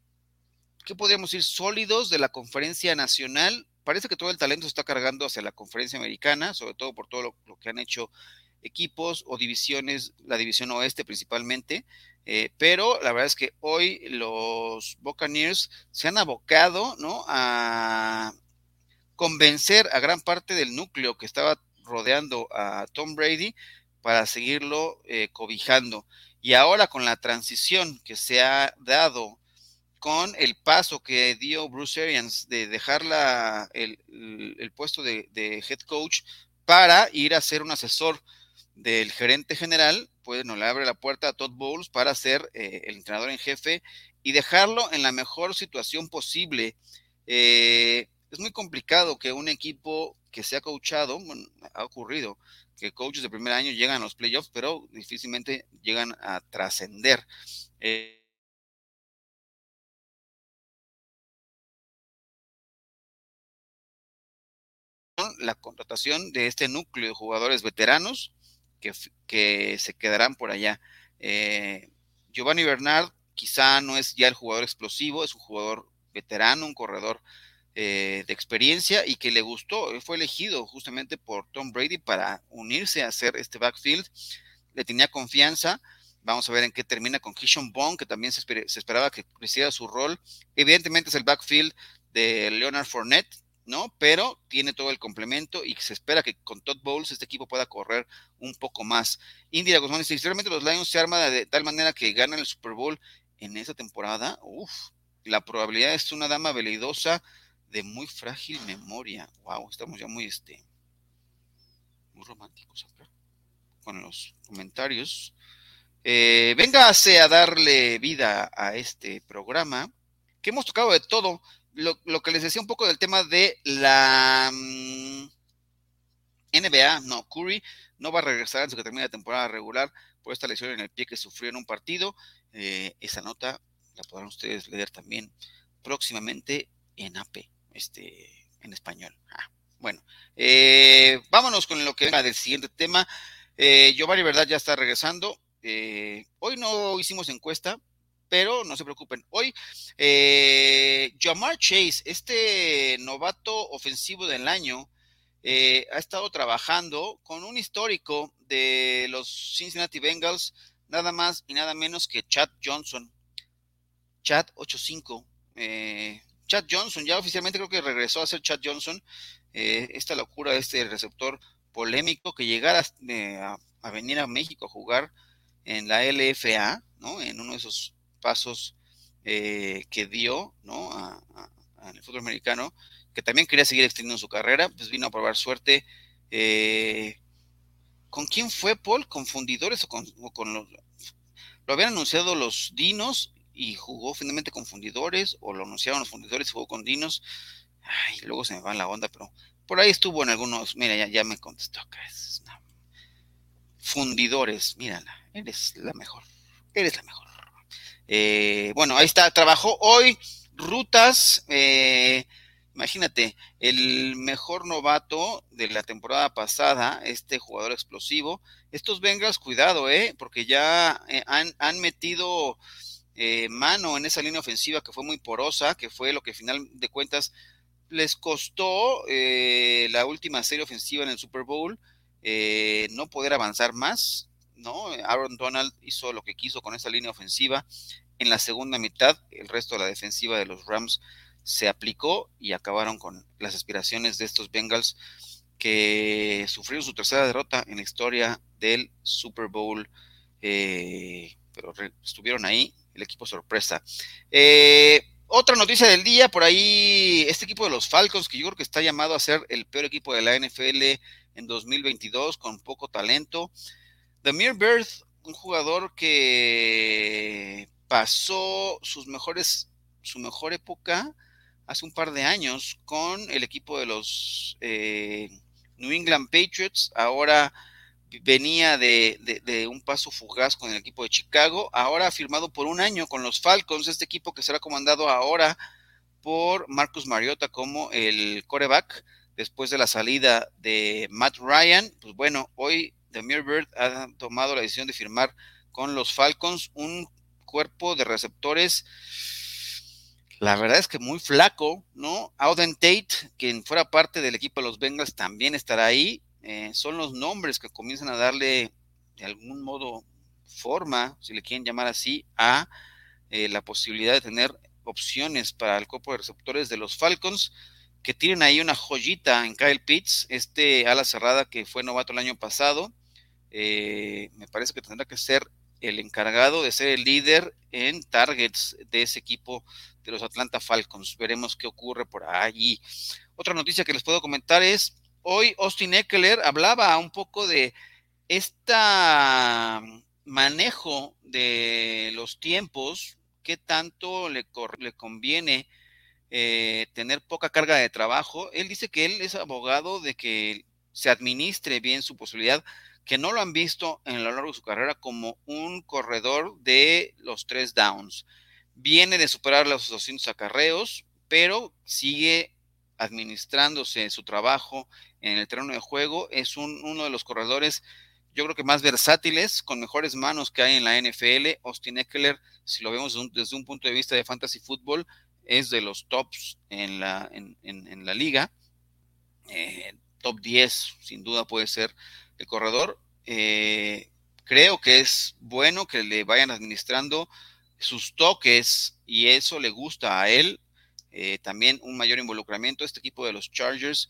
¿qué podríamos decir? Sólidos de la conferencia nacional. Parece que todo el talento se está cargando hacia la conferencia americana, sobre todo por todo lo que han hecho equipos o divisiones, la división oeste principalmente, eh, pero la verdad es que hoy los Buccaneers se han abocado ¿no? a convencer a gran parte del núcleo que estaba rodeando a Tom Brady para seguirlo eh, cobijando. Y ahora con la transición que se ha dado con el paso que dio Bruce Arians de dejar el, el, puesto de, head coach para ir a ser un asesor del gerente general, no le abre la puerta a Todd Bowles para ser eh, el entrenador en jefe y dejarlo en la mejor situación posible. Eh, es muy complicado que un equipo que sea coachado, ha ocurrido que coaches de primer año llegan a los playoffs, pero difícilmente llegan a trascender. Eh, la contratación de este núcleo de jugadores veteranos que, se quedarán por allá. Eh, Giovanni Bernard quizá no es ya el jugador explosivo, es un jugador veterano, un corredor eh, de experiencia y que le gustó, fue elegido justamente por Tom Brady para unirse a hacer este backfield, le tenía confianza, vamos a ver en qué termina con Kishon Bond, que también se, se esperaba que creciera su rol, evidentemente es el backfield de Leonard Fournette, ¿no? Pero tiene todo el complemento y se espera que con Todd Bowles este equipo pueda correr un poco más. Indira Guzmán dice, sinceramente los Lions se arman de tal manera que ganan el Super Bowl en esta temporada, uff, la probabilidad es una dama veleidosa de muy frágil memoria. Wow, estamos ya muy, este, muy románticos acá con los comentarios. Eh, véngase a darle vida a este programa, que hemos tocado de todo lo, que les decía un poco del tema de la mm, NBA, no, Curry no va a regresar antes que termine la temporada regular por esta lesión en el pie que sufrió en un partido. Eh, esa nota la podrán ustedes leer también próximamente en AP, este, en español. Ah, bueno, eh, vámonos con lo que venga del siguiente tema. Eh, Giovanni Verdad ya está regresando. hoy no hicimos encuesta, pero no se preocupen. Hoy, eh, Jamar Chase, este novato ofensivo del año, eh, ha estado trabajando con un histórico de los Cincinnati Bengals, nada más y nada menos que Chad Johnson. Chad 85. Eh, Chad Johnson, ya oficialmente creo que regresó a ser Chad Johnson. Eh, esta locura este receptor polémico que llegara a, venir a México a jugar en la LFA, ¿no? En uno de esos pasos que dio, ¿no? en el fútbol americano que también quería seguir extendiendo su carrera, pues vino a probar suerte. Eh, ¿Con quién fue Paul? ¿Con fundidores o con, los... Lo habían anunciado los Dinos y jugó finalmente con fundidores, o lo anunciaron los fundidores y jugó con Dinos. Ay, luego se me va la onda, pero por ahí estuvo en algunos. Mira, ya, me contestó acá. Fundidores, mírala, eres la mejor. Eres la mejor. Eh, bueno, ahí está, trabajó hoy rutas. Eh, Imagínate, el mejor novato de la temporada pasada, este jugador explosivo. Estos Bengals, cuidado, ¿eh? Porque ya eh, han, metido eh, mano en esa línea ofensiva que fue muy porosa, que fue lo que al final de cuentas les costó eh, la última serie ofensiva en el Super Bowl, no poder avanzar más, ¿no? Aaron Donald hizo lo que quiso con esa línea ofensiva. En la segunda mitad, el resto de la defensiva de los Rams se aplicó y acabaron con las aspiraciones de estos Bengals que sufrieron su tercera derrota en la historia del Super Bowl, eh, pero estuvieron ahí, el equipo sorpresa. Eh, otra noticia del día, por ahí, este equipo de los Falcons, que yo creo que está llamado a ser el peor equipo de la NFL en 2022, con poco talento. Demir Bird, un jugador que pasó sus mejores, su mejor época hace un par de años con el equipo de los eh, New England Patriots. Ahora venía de, un paso fugaz con el equipo de Chicago. Ahora ha firmado por un año con los Falcons, este equipo que será comandado ahora por Marcus Mariota como el coreback después de la salida de Matt Ryan. Pues bueno, hoy Demir Bird ha tomado la decisión de firmar con los Falcons un cuerpo de receptores la verdad es que muy flaco, ¿no? Auden Tate, quien fuera parte del equipo de los Bengals, también estará ahí. Eh, son los nombres que comienzan a darle de algún modo forma, si le quieren llamar así, a eh, la posibilidad de tener opciones para el cuerpo de receptores de los Falcons, que tienen ahí una joyita en Kyle Pitts, este ala cerrada que fue novato el año pasado. Eh, me parece que tendrá que ser el encargado de ser el líder en targets de ese equipo de los Atlanta Falcons. Veremos qué ocurre por allí. Otra noticia que les puedo comentar es, hoy Austin Eckler hablaba un poco de este manejo de los tiempos, qué tanto le, le conviene eh, tener poca carga de trabajo. Él dice que él es abogado de que se administre bien su posibilidad que no lo han visto en lo largo de su carrera como un corredor de los tres downs. Viene de superar los 200 acarreos, pero sigue administrándose su trabajo en el terreno de juego. Es uno de los corredores, yo creo que más versátiles, con mejores manos que hay en la NFL. Austin Eckler, si lo vemos desde un, punto de vista de fantasy fútbol, es de los tops en la, en, la liga. Eh, top 10, sin duda puede ser el corredor. Eh, creo que es bueno que le vayan administrando sus toques y eso le gusta a él. Eh, también un mayor involucramiento. Este equipo de los Chargers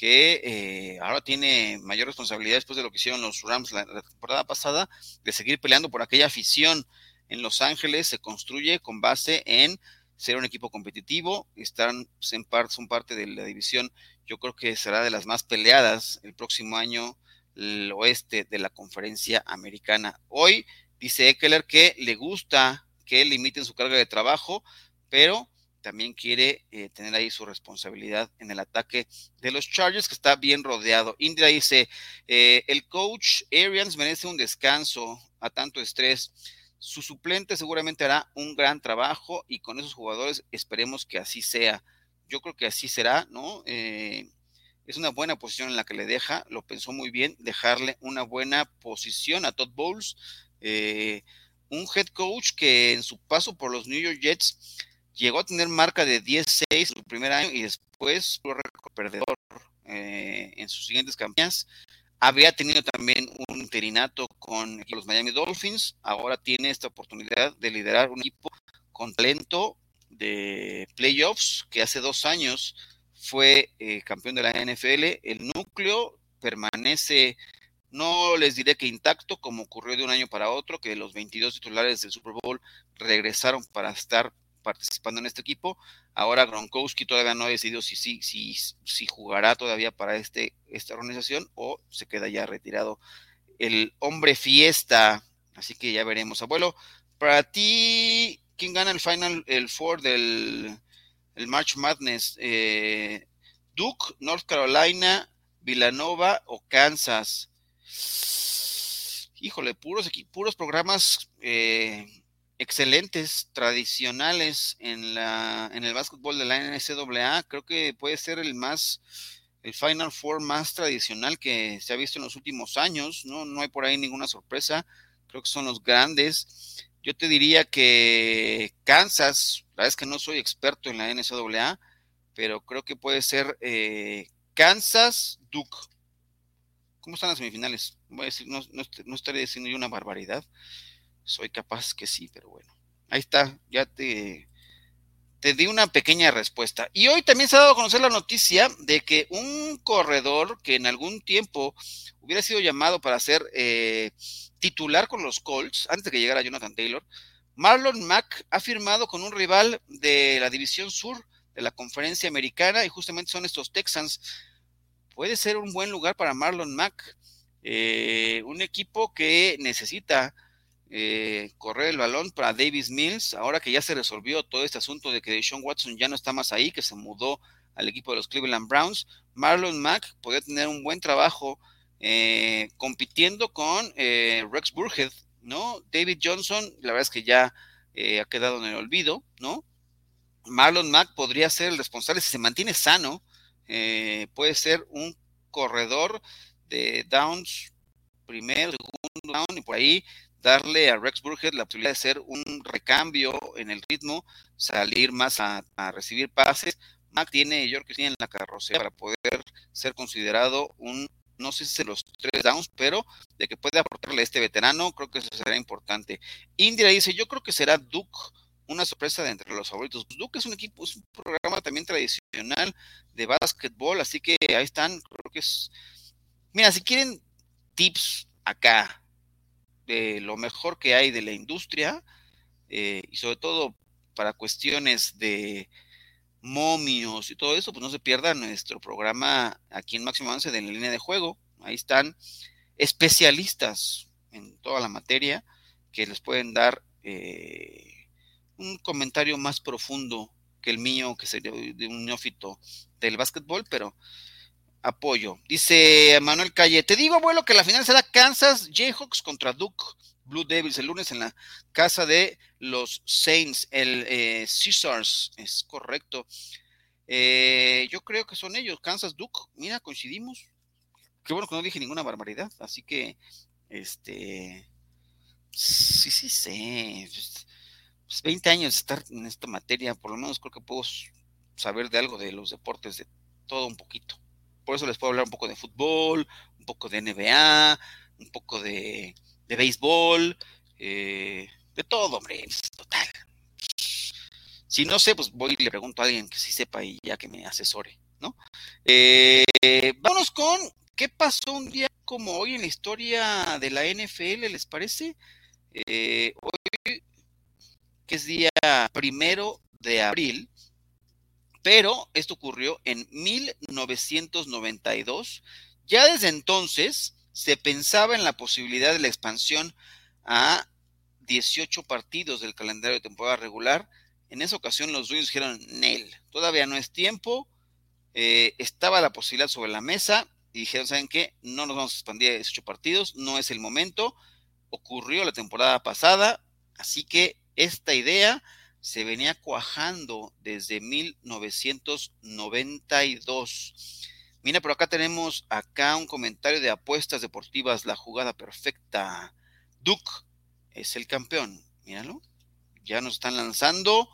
que eh, ahora tiene mayor responsabilidad después de lo que hicieron los Rams la, temporada pasada, de seguir peleando por aquella afición en Los Ángeles, se construye con base en ser un equipo competitivo, están en son parte de la división, yo creo que será de las más peleadas el próximo año el oeste de la conferencia americana. Hoy dice Eckler que le gusta que limiten su carga de trabajo, pero también quiere eh, tener ahí su responsabilidad en el ataque de los Chargers, que está bien rodeado. Indra dice, eh, el coach Arians merece un descanso a tanto estrés. Su suplente seguramente hará un gran trabajo y con esos jugadores esperemos que así sea. Yo creo que así será, ¿no? Eh, es una buena posición en la que le deja, lo pensó muy bien, dejarle una buena posición a Todd Bowles, eh, un head coach que en su paso por los New York Jets llegó a tener marca de 10-6 en su primer año y después fue perdedor eh, en sus siguientes campañas. Había tenido también un interinato con los Miami Dolphins. Ahora tiene esta oportunidad de liderar un equipo con talento de playoffs que hace dos años fue eh, campeón de la NFL. El núcleo permanece, no les diré que intacto, como ocurrió de un año para otro, que los 22 titulares del Super Bowl regresaron para estar participando en este equipo. Ahora Gronkowski todavía no ha decidido si, si, si, si jugará todavía para este, esta organización o se queda ya retirado. El hombre fiesta, así que ya veremos. Abuelo, para ti, ¿quién gana el Final, el Four del el March Madness? Eh, Duke, North Carolina, Villanova o Kansas. Híjole, puros, puros programas eh, excelentes, tradicionales en, la, en el básquetbol de la NCAA. Creo que puede ser el más, el Final Four más tradicional que se ha visto en los últimos años. No, no hay por ahí ninguna sorpresa. Creo que son los grandes. Yo te diría que Kansas, la verdad es que no soy experto en la NCAA, pero creo que puede ser eh, Kansas, Duke. ¿Cómo están las semifinales? Voy a decir, no, no, estaré diciendo yo una barbaridad soy capaz que sí, pero bueno. Ahí está, ya te, te di una pequeña respuesta. Y hoy también se ha dado a conocer la noticia de que un corredor que en algún tiempo hubiera sido llamado para ser eh, titular con los Colts, antes de que llegara Jonathan Taylor, Marlon Mack ha firmado con un rival de la División Sur de la Conferencia Americana y justamente son estos Texans. Puede ser un buen lugar para Marlon Mack, eh, un equipo que necesita eh, correr el balón para Davis Mills, ahora que ya se resolvió todo este asunto de que Deshaun Watson ya no está más ahí, que se mudó al equipo de los Cleveland Browns, Marlon Mack podría tener un buen trabajo eh, compitiendo con eh, Rex Burhead, ¿no? David Johnson, la verdad es que ya ha quedado en el olvido, ¿no? Marlon Mack podría ser el responsable, si se mantiene sano, puede ser un corredor de downs primero, segundo down y por ahí darle a Rex Burhead la posibilidad de ser un recambio en el ritmo, salir más a, recibir pases. Mac tiene, yo creo que tiene en la carrocería para poder ser considerado un, no sé si los tres downs, pero de que puede aportarle a este veterano, creo que eso será importante. Indira dice, yo creo que será Duke una sorpresa de entre los favoritos. Duke es un equipo, es un programa también tradicional de básquetbol, así que ahí están, creo que es... Mira, si quieren tips acá lo mejor que hay de la industria eh, y sobre todo para cuestiones de momios y todo eso, pues no se pierda nuestro programa aquí en Máximo Avance de la línea de juego. Ahí están especialistas en toda la materia que les pueden dar eh, un comentario más profundo que el mío, que sería de un neófito del básquetbol, pero apoyo. Dice Manuel Calle, te digo, abuelo, que la final será Kansas Jayhawks contra Duke Blue Devils el lunes en la casa de los Saints, el eh, Caesars, es correcto. Eh, yo creo que son ellos, Kansas Duke, mira, coincidimos. Qué bueno que no dije ninguna barbaridad, así que, este, sí, sí, sí. Pues 20 años de estar en esta materia, por lo menos creo que puedo saber de algo de los deportes, de todo un poquito por eso les puedo hablar un poco de fútbol, un poco de NBA, un poco de, béisbol, eh, de todo, hombre, total. Si no sé, pues voy y le pregunto a alguien que sí sepa y ya que me asesore, ¿no? Eh, vámonos con qué pasó un día como hoy en la historia de la NFL, ¿les parece? Eh, hoy, que es día primero de abril, pero esto ocurrió en 1992. Ya desde entonces se pensaba en la posibilidad de la expansión a 18 partidos del calendario de temporada regular. En esa ocasión los dueños dijeron, Nel, todavía no es tiempo. Eh, estaba la posibilidad sobre la mesa y dijeron, ¿saben qué? No nos vamos a expandir a 18 partidos, no es el momento. Ocurrió la temporada pasada, así que esta idea se venía cuajando desde 1992. Mira, por acá tenemos acá un comentario de apuestas deportivas, la jugada perfecta. Duke es el campeón. Míralo. Ya nos están lanzando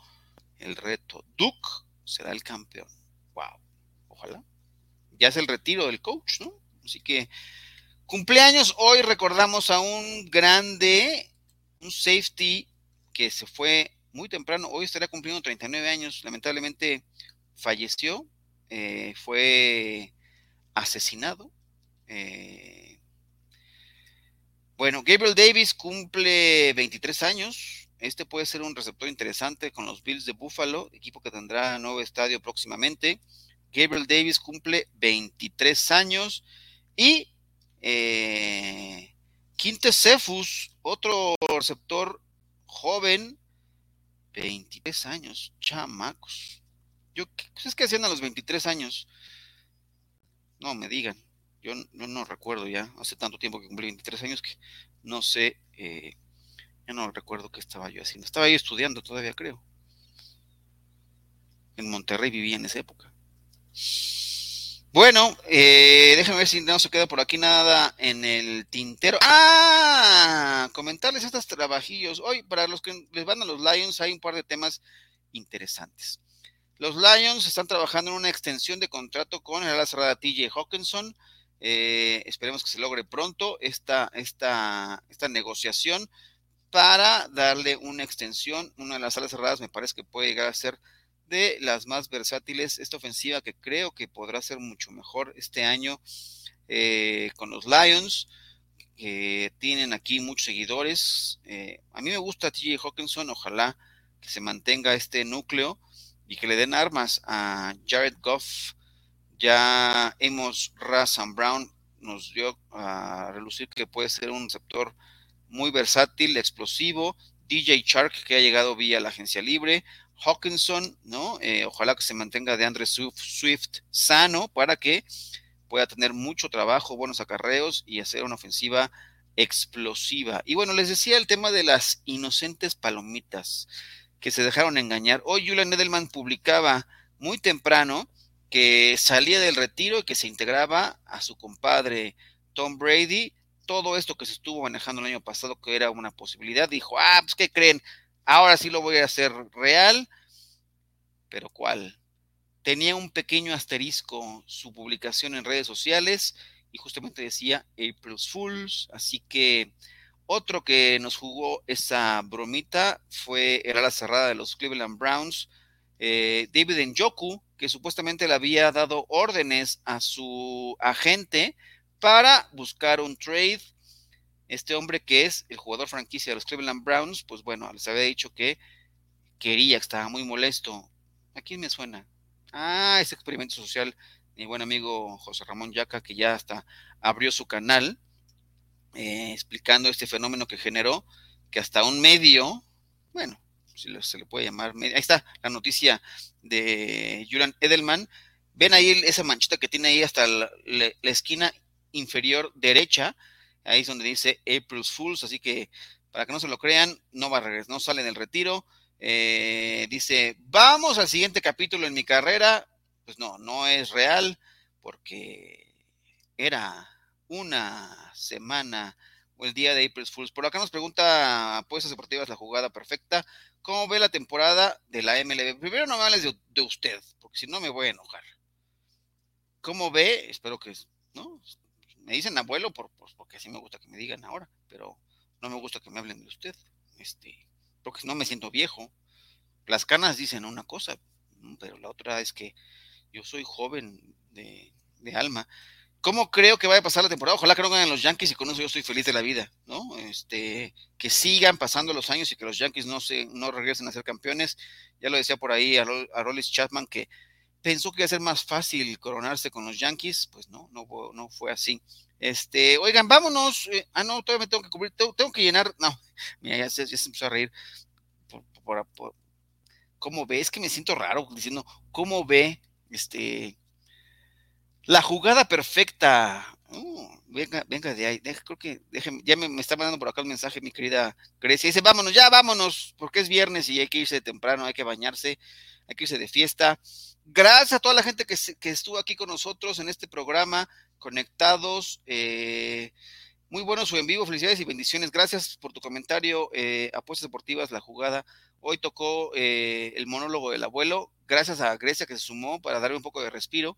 el reto. Duke será el campeón. Wow. Ojalá. ya es el retiro del coach, ¿no? Así que cumpleaños, hoy recordamos a un grande, un safety que se fue muy temprano, hoy estaría cumpliendo 39 años, lamentablemente falleció, eh, fue asesinado. Eh, bueno, Gabriel Davis cumple 23 años. Este puede ser un receptor interesante con los Bills de Buffalo, equipo que tendrá nuevo estadio próximamente. Gabriel Davis cumple 23 años. Y eh, Cephus, otro receptor joven, 23 años, chamacos. Yo, ¿qué que hacían a los 23 años? No me digan. Yo, no recuerdo ya. Hace tanto tiempo que cumplí 23 años que no sé. Eh, yo no recuerdo qué estaba yo haciendo. Estaba ahí estudiando todavía, creo. En Monterrey vivía en esa época. Bueno, eh, déjenme ver si no se queda por aquí nada en el tintero. ¡Ah! Comentarles estos trabajillos. Hoy, para los que les van a los Lions, hay un par de temas interesantes. Los Lions están trabajando en una extensión de contrato con el ala cerrada TJ Hawkinson. Eh, esperemos que se logre pronto esta, esta, esta negociación para darle una extensión. Una de las alas cerradas me parece que puede llegar a ser de las más versátiles. Esta ofensiva que creo que podrá ser mucho mejor este año eh, con los Lions, que tienen aquí muchos seguidores. Eh, a mí me gusta TJ Hawkinson, ojalá que se mantenga este núcleo y que le den armas a Jared Goff. Ya hemos Razan Brown nos dio a relucir que puede ser un receptor muy versátil, explosivo. DJ Shark, que ha llegado vía la agencia libre. Hawkinson, ¿no? Eh, ojalá que se mantenga de Andre Swift sano para que pueda tener mucho trabajo, buenos acarreos y hacer una ofensiva explosiva. Y bueno, les decía el tema de las inocentes palomitas que se dejaron engañar. Hoy Julian Edelman publicaba muy temprano que salía del retiro y que se integraba a su compadre Tom Brady. Todo esto que se estuvo manejando el año pasado, que era una posibilidad, dijo, ah, pues, ¿qué creen? Ahora sí lo voy a hacer real. Pero ¿cuál? Tenía un pequeño asterisco su publicación en redes sociales y justamente decía April Fools, así que otro que nos jugó esa bromita fue el ala cerrada de los Cleveland Browns, eh, David Njoku, que supuestamente le había dado órdenes a su agente para buscar un trade. Este hombre que es el jugador franquicia de los Cleveland Browns, pues bueno, les había dicho que quería, que estaba muy molesto. ¿A quién me suena? Ah, ese experimento social, mi buen amigo José Ramón Yaca, que ya hasta abrió su canal eh, explicando este fenómeno que generó, que hasta un medio, bueno, si se le puede llamar, ahí está la noticia de Julian Edelman, ven ahí esa manchita que tiene ahí hasta la, esquina inferior derecha, ahí es donde dice April Fools, así que para que no se lo crean, no va a regresar, no sale del retiro, eh, dice, vamos al siguiente capítulo en mi carrera, pues no, no es real, porque era una semana o el día de April Fools. Por acá nos pregunta Apuestas Deportivas la jugada perfecta. ¿Cómo ve la temporada de la MLB? Primero no me hables de, usted, porque si no me voy a enojar. ¿Cómo ve? Espero que, ¿no? Me dicen abuelo por, pues, porque así me gusta que me digan ahora, pero no me gusta que me hablen de usted. Este, porque no me siento viejo. Las canas dicen una cosa, pero la otra es que yo soy joven de, alma. ¿Cómo creo que vaya a pasar la temporada? Ojalá que no ganen los Yankees y con eso yo estoy feliz de la vida, ¿no? Este, que sigan pasando los años y que los Yankees no se, no regresen a ser campeones. Ya lo decía por ahí a, Rollis Chapman que pensó que iba a ser más fácil coronarse con los Yankees, pues no, no, fue así. Este, oigan, vámonos. Eh, ah, no, todavía me tengo que cubrir, tengo, que llenar. No, mira, ya se, ya empezó a reír. ¿Cómo ve? Es que me siento raro diciendo, ¿cómo ve? Este, la jugada perfecta. Uh, venga, venga de ahí. creo que ya me, está mandando por acá un mensaje mi querida Grecia. Dice, vámonos, ya vámonos, porque es viernes y hay que irse temprano, hay que bañarse, hay que irse de fiesta. Gracias a toda la gente que, estuvo aquí con nosotros en este programa, conectados. Eh, muy bueno su en vivo, felicidades y bendiciones. Gracias por tu comentario. Eh, apuestas deportivas, la jugada. Hoy tocó eh, el monólogo del abuelo. Gracias a Grecia que se sumó para darle un poco de respiro.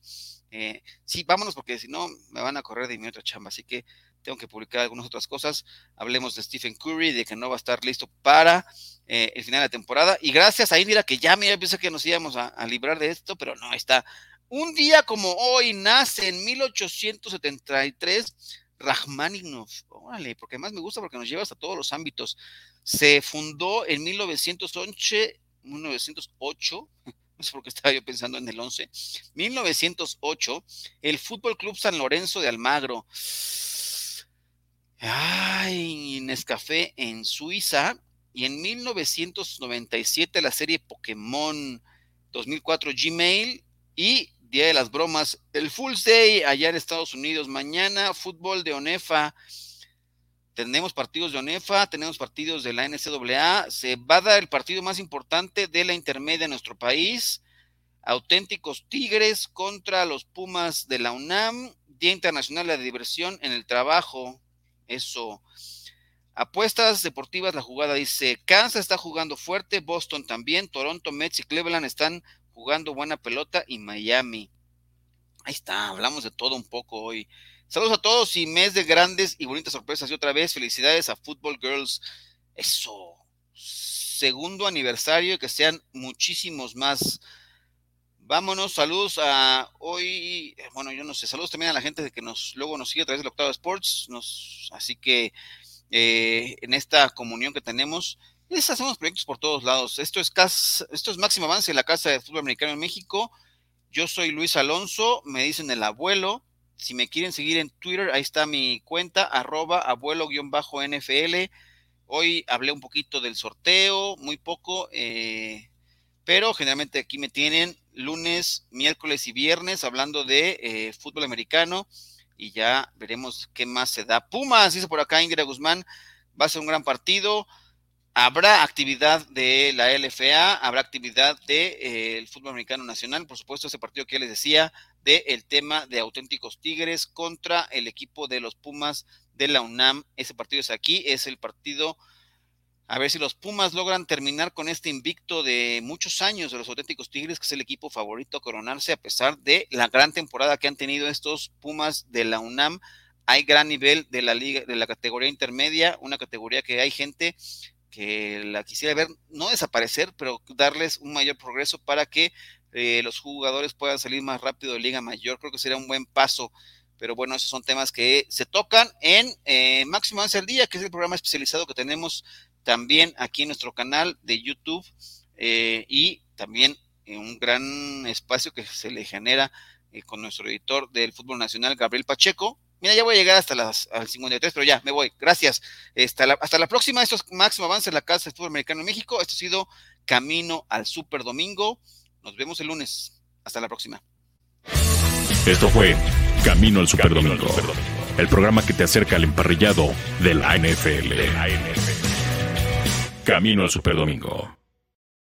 Eh, sí, vámonos porque si no me van a correr de mi otra chamba. Así que tengo que publicar algunas otras cosas. Hablemos de Stephen Curry, de que no va a estar listo para eh, el final de la temporada. Y gracias a Indira, que ya me pensé que nos íbamos a, a, librar de esto, pero no, está. Un día como hoy nace en 1873 Rachmaninov. Órale, porque además me gusta porque nos lleva hasta todos los ámbitos. Se fundó en 1908, 1908 no sé por qué estaba yo pensando en el 11, 1908, el Fútbol Club San Lorenzo de Almagro. Ay, Nescafé en Suiza. Y en 1997 la serie Pokémon 2004 Gmail y Día de las Bromas, el Full Day allá en Estados Unidos. Mañana fútbol de ONEFA. Tenemos partidos de ONEFA, tenemos partidos de la NCAA. Se va a dar el partido más importante de la intermedia en nuestro país. Auténticos Tigres contra los Pumas de la UNAM. Día Internacional de Diversión en el Trabajo. Eso. Apuestas deportivas, la jugada dice, Kansas está jugando fuerte, Boston también, Toronto, Mets y Cleveland están jugando buena pelota y Miami. Ahí está, hablamos de todo un poco hoy. Saludos a todos y mes de grandes y bonitas sorpresas y otra vez felicidades a Football Girls. Eso, segundo aniversario y que sean muchísimos más. Vámonos, saludos a hoy, bueno, yo no sé, saludos también a la gente que nos luego nos sigue a través del Octavo Sports, nos, así que eh, en esta comunión que tenemos, les hacemos proyectos por todos lados. Esto es, esto es Máximo Avance la Casa de Fútbol Americano en México. Yo soy Luis Alonso, me dicen el abuelo. Si me quieren seguir en Twitter, ahí está mi cuenta, arroba abuelo-nfl. Hoy hablé un poquito del sorteo, muy poco, eh, pero generalmente aquí me tienen lunes, miércoles y viernes hablando de eh, fútbol americano y ya veremos qué más se da. Pumas, dice por acá Ingrid Guzmán, va a ser un gran partido. Habrá actividad de la LFA, habrá actividad del de, eh, fútbol americano nacional, por supuesto, ese partido que les decía, del el tema de auténticos Tigres contra el equipo de los Pumas de la UNAM. Ese partido es aquí, es el partido a ver si los Pumas logran terminar con este invicto de muchos años de los auténticos Tigres, que es el equipo favorito a coronarse a pesar de la gran temporada que han tenido estos Pumas de la UNAM. Hay gran nivel de la liga, de la categoría intermedia, una categoría que hay gente que la quisiera ver no desaparecer, pero darles un mayor progreso para que eh, los jugadores puedan salir más rápido de Liga Mayor. Creo que sería un buen paso. Pero bueno, esos son temas que se tocan en eh, Máximo Avance al Día, que es el programa especializado que tenemos también aquí en nuestro canal de YouTube eh, y también en un gran espacio que se le genera eh, con nuestro editor del fútbol nacional, Gabriel Pacheco. Mira, ya voy a llegar hasta las al 53, pero ya, me voy. Gracias. Hasta la, hasta la próxima. Esto es Máximo Avance en la Casa del Fútbol Americano en México. Esto ha sido Camino al Super Domingo. Nos vemos el lunes. Hasta la próxima. Esto fue Camino al Super Domingo, el programa que te acerca al emparrillado de la NFL. Camino al Superdomingo.